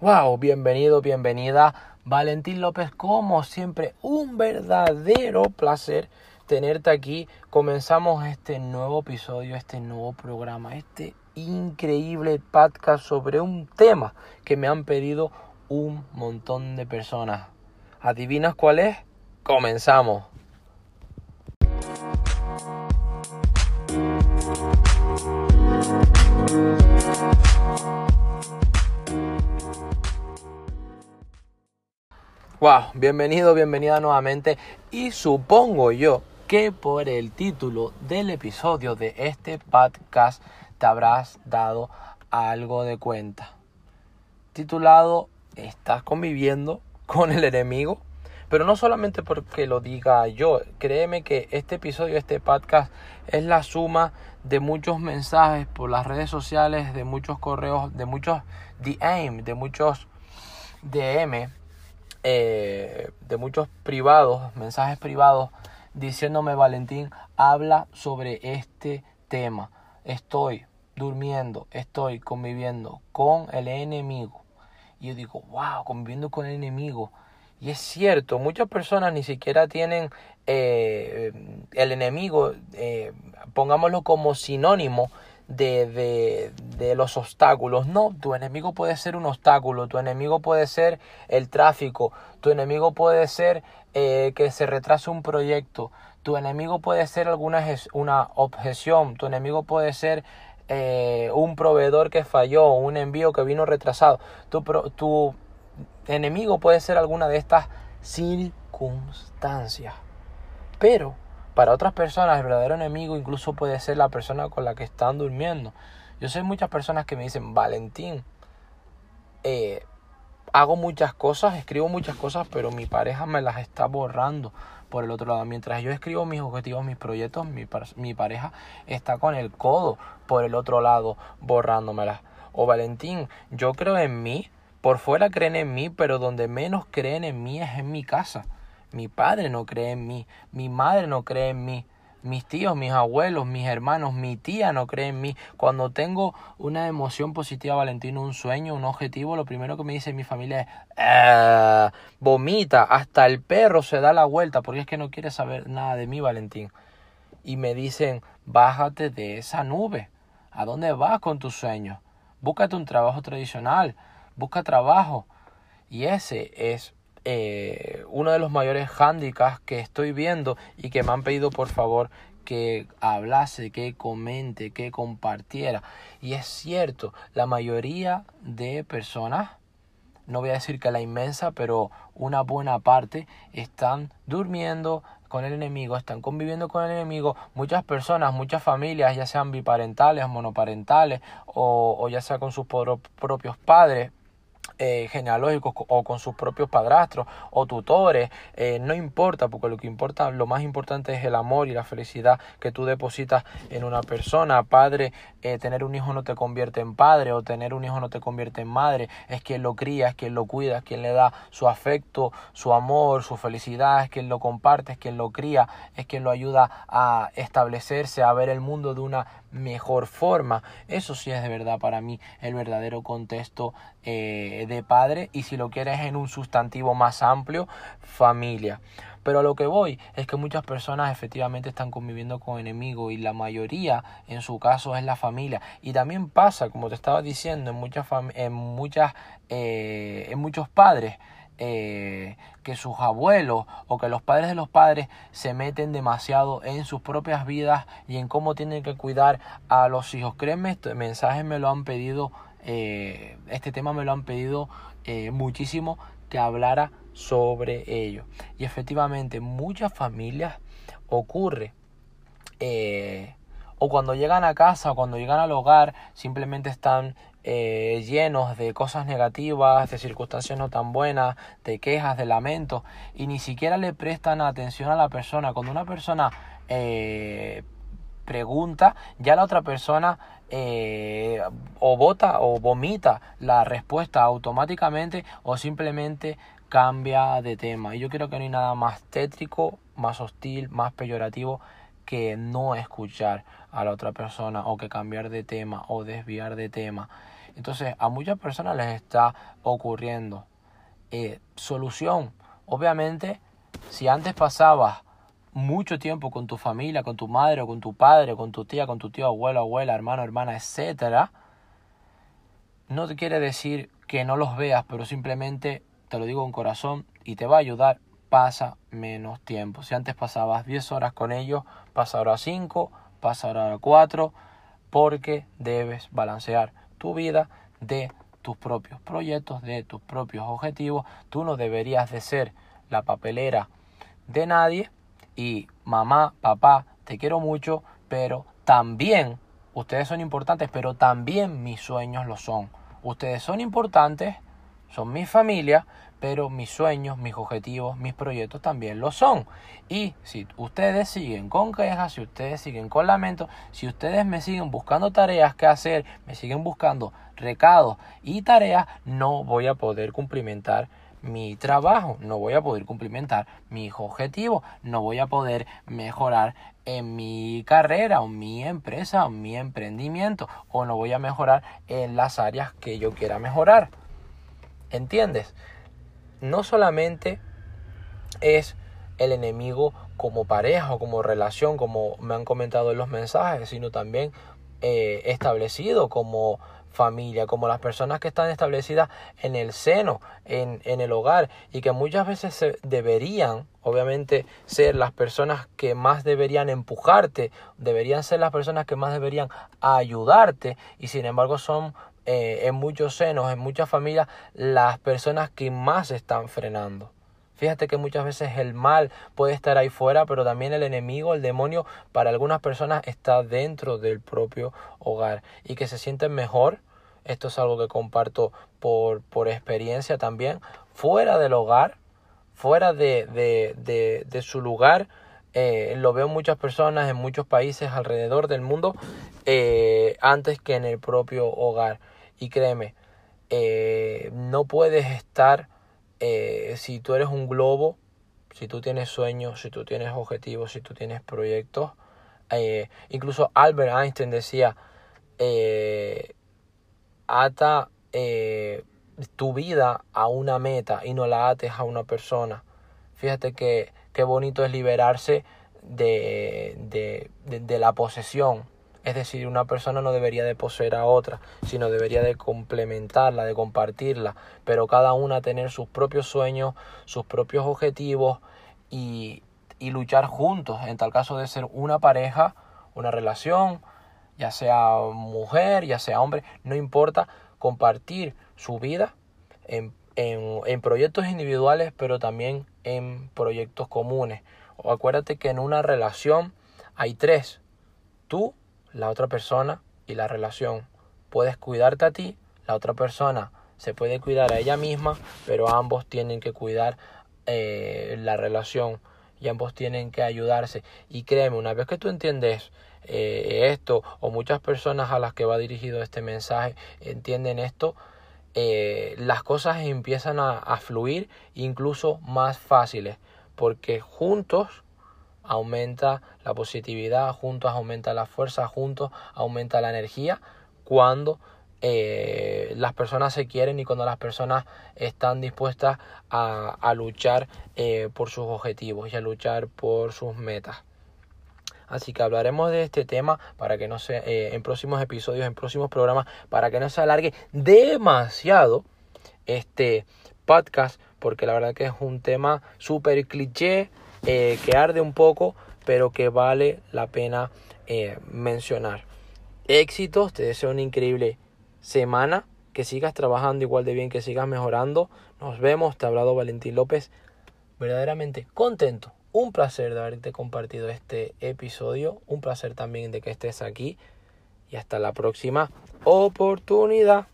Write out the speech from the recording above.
Wow, bienvenido, bienvenida. Valentín López, como siempre, un verdadero placer tenerte aquí. Comenzamos este nuevo episodio, este nuevo programa, este increíble podcast sobre un tema que me han pedido un montón de personas. ¿Adivinas cuál es? Comenzamos. Bienvenido, bienvenida nuevamente y supongo yo que por el título del episodio de este podcast te habrás dado algo de cuenta. Titulado ¿Estás conviviendo con el enemigo? Pero no solamente porque lo diga yo, créeme que este episodio, este podcast es la suma de muchos mensajes por las redes sociales, de muchos correos, de muchos DM, de muchos DM eh, de muchos privados, mensajes privados, diciéndome Valentín, habla sobre este tema. Estoy durmiendo, estoy conviviendo con el enemigo. Y yo digo, wow, conviviendo con el enemigo. Y es cierto, muchas personas ni siquiera tienen eh, el enemigo, eh, pongámoslo como sinónimo de, de, de, los obstáculos. No, tu enemigo puede ser un obstáculo, tu enemigo puede ser el tráfico, tu enemigo puede ser eh, que se retrase un proyecto, tu enemigo puede ser alguna una objeción, tu enemigo puede ser eh, un proveedor que falló, un envío que vino retrasado. Tu, tu enemigo puede ser alguna de estas circunstancias. Pero para otras personas el verdadero enemigo incluso puede ser la persona con la que están durmiendo. Yo sé muchas personas que me dicen, Valentín, eh, hago muchas cosas, escribo muchas cosas, pero mi pareja me las está borrando por el otro lado. Mientras yo escribo mis objetivos, mis proyectos, mi, mi pareja está con el codo por el otro lado borrándomelas. O Valentín, yo creo en mí, por fuera creen en mí, pero donde menos creen en mí es en mi casa. Mi padre no cree en mí, mi madre no cree en mí, mis tíos, mis abuelos, mis hermanos, mi tía no cree en mí. Cuando tengo una emoción positiva, Valentino, un sueño, un objetivo, lo primero que me dice mi familia es ah, vomita, hasta el perro se da la vuelta porque es que no quiere saber nada de mí, Valentín. Y me dicen, bájate de esa nube. ¿A dónde vas con tus sueños? Búscate un trabajo tradicional, busca trabajo. Y ese es eh, uno de los mayores handicaps que estoy viendo y que me han pedido por favor que hablase, que comente, que compartiera. Y es cierto, la mayoría de personas, no voy a decir que la inmensa, pero una buena parte están durmiendo con el enemigo, están conviviendo con el enemigo. Muchas personas, muchas familias, ya sean biparentales, monoparentales o, o ya sea con sus propios padres, eh, genealógicos o con sus propios padrastros o tutores, eh, no importa, porque lo que importa, lo más importante es el amor y la felicidad que tú depositas en una persona. Padre, eh, tener un hijo no te convierte en padre o tener un hijo no te convierte en madre, es quien lo cría, es quien lo cuida, es quien le da su afecto, su amor, su felicidad, es quien lo comparte, es quien lo cría, es quien lo ayuda a establecerse, a ver el mundo de una mejor forma. Eso sí es de verdad para mí el verdadero contexto eh, de padre y si lo quieres en un sustantivo más amplio, familia. Pero a lo que voy es que muchas personas efectivamente están conviviendo con enemigos y la mayoría en su caso es la familia. Y también pasa, como te estaba diciendo, en muchas, en muchas, eh, en muchos padres eh, que sus abuelos o que los padres de los padres se meten demasiado en sus propias vidas y en cómo tienen que cuidar a los hijos. Créeme, este mensaje me lo han pedido, eh, este tema me lo han pedido eh, muchísimo que hablara sobre ello. Y efectivamente, muchas familias ocurre o cuando llegan a casa o cuando llegan al hogar simplemente están eh, llenos de cosas negativas, de circunstancias no tan buenas, de quejas, de lamentos, y ni siquiera le prestan atención a la persona. Cuando una persona eh, pregunta, ya la otra persona eh, o vota o vomita la respuesta automáticamente o simplemente cambia de tema. Y yo creo que no hay nada más tétrico, más hostil, más peyorativo que no escuchar a la otra persona o que cambiar de tema o desviar de tema. Entonces a muchas personas les está ocurriendo. Eh, solución, obviamente, si antes pasabas mucho tiempo con tu familia, con tu madre o con tu padre, con tu tía, con tu tío, abuelo, abuela, hermano, hermana, etcétera, no te quiere decir que no los veas, pero simplemente te lo digo con corazón y te va a ayudar, pasa menos tiempo. Si antes pasabas 10 horas con ellos, pasa ahora 5, pasa ahora 4, porque debes balancear tu vida de tus propios proyectos, de tus propios objetivos. Tú no deberías de ser la papelera de nadie y mamá, papá, te quiero mucho, pero también ustedes son importantes, pero también mis sueños lo son. Ustedes son importantes, son mi familia, pero mis sueños, mis objetivos, mis proyectos también lo son. Y si ustedes siguen con quejas, si ustedes siguen con lamentos, si ustedes me siguen buscando tareas que hacer, me siguen buscando recados y tareas, no voy a poder cumplimentar mi trabajo, no voy a poder cumplimentar mis objetivos, no voy a poder mejorar en mi carrera o mi empresa o mi emprendimiento o no voy a mejorar en las áreas que yo quiera mejorar. ¿Entiendes? No solamente es el enemigo como pareja o como relación, como me han comentado en los mensajes, sino también eh, establecido como familia, como las personas que están establecidas en el seno, en, en el hogar, y que muchas veces se deberían, obviamente, ser las personas que más deberían empujarte, deberían ser las personas que más deberían ayudarte, y sin embargo son eh, en muchos senos, en muchas familias, las personas que más están frenando. Fíjate que muchas veces el mal puede estar ahí fuera, pero también el enemigo, el demonio, para algunas personas está dentro del propio hogar y que se sienten mejor. Esto es algo que comparto por, por experiencia también. Fuera del hogar, fuera de, de, de, su lugar, eh, lo veo muchas personas en muchos países alrededor del mundo eh, antes que en el propio hogar. Y créeme, eh, no puedes estar eh, si tú eres un globo, si tú tienes sueños, si tú tienes objetivos, si tú tienes proyectos. Eh, incluso Albert Einstein decía, ata tu vida a una meta y no la ates a una persona. Fíjate que qué bonito es liberarse de, de, de la posesión, es decir, una persona no debería de poseer a otra, sino debería de complementarla, de compartirla, pero cada una tener sus propios sueños, sus propios objetivos y, y luchar juntos, en tal caso de ser una pareja, una relación, ya sea mujer, ya sea hombre, no importa, compartir su vida en, en, en proyectos individuales, pero también en proyectos comunes. O acuérdate que en una relación hay tres, tú, la otra persona y la relación. Puedes cuidarte a ti, la otra persona se puede cuidar a ella misma, pero ambos tienen que cuidar eh, la relación y ambos tienen que ayudarse. Y créeme, una vez que tú entiendes eh, esto, o muchas personas a las que va dirigido este mensaje entienden esto, eh, las cosas empiezan a, a fluir incluso más fáciles, porque juntos aumenta la positividad, juntos aumenta la fuerza, juntos aumenta la energía cuando eh, las personas se quieren y cuando las personas están dispuestas a, luchar eh, por sus objetivos y a luchar por sus metas. Así que hablaremos de este tema para que no se, eh, en próximos episodios, en próximos programas, para que no se alargue demasiado este podcast, porque la verdad que es un tema súper cliché, eh, que arde un poco, pero que vale la pena eh, mencionar. Éxitos, te deseo una increíble semana, que sigas trabajando igual de bien, que sigas mejorando. Nos vemos, te ha hablado Valentín López, verdaderamente contento. Un placer de haberte compartido este episodio, un placer también de que estés aquí y hasta la próxima oportunidad.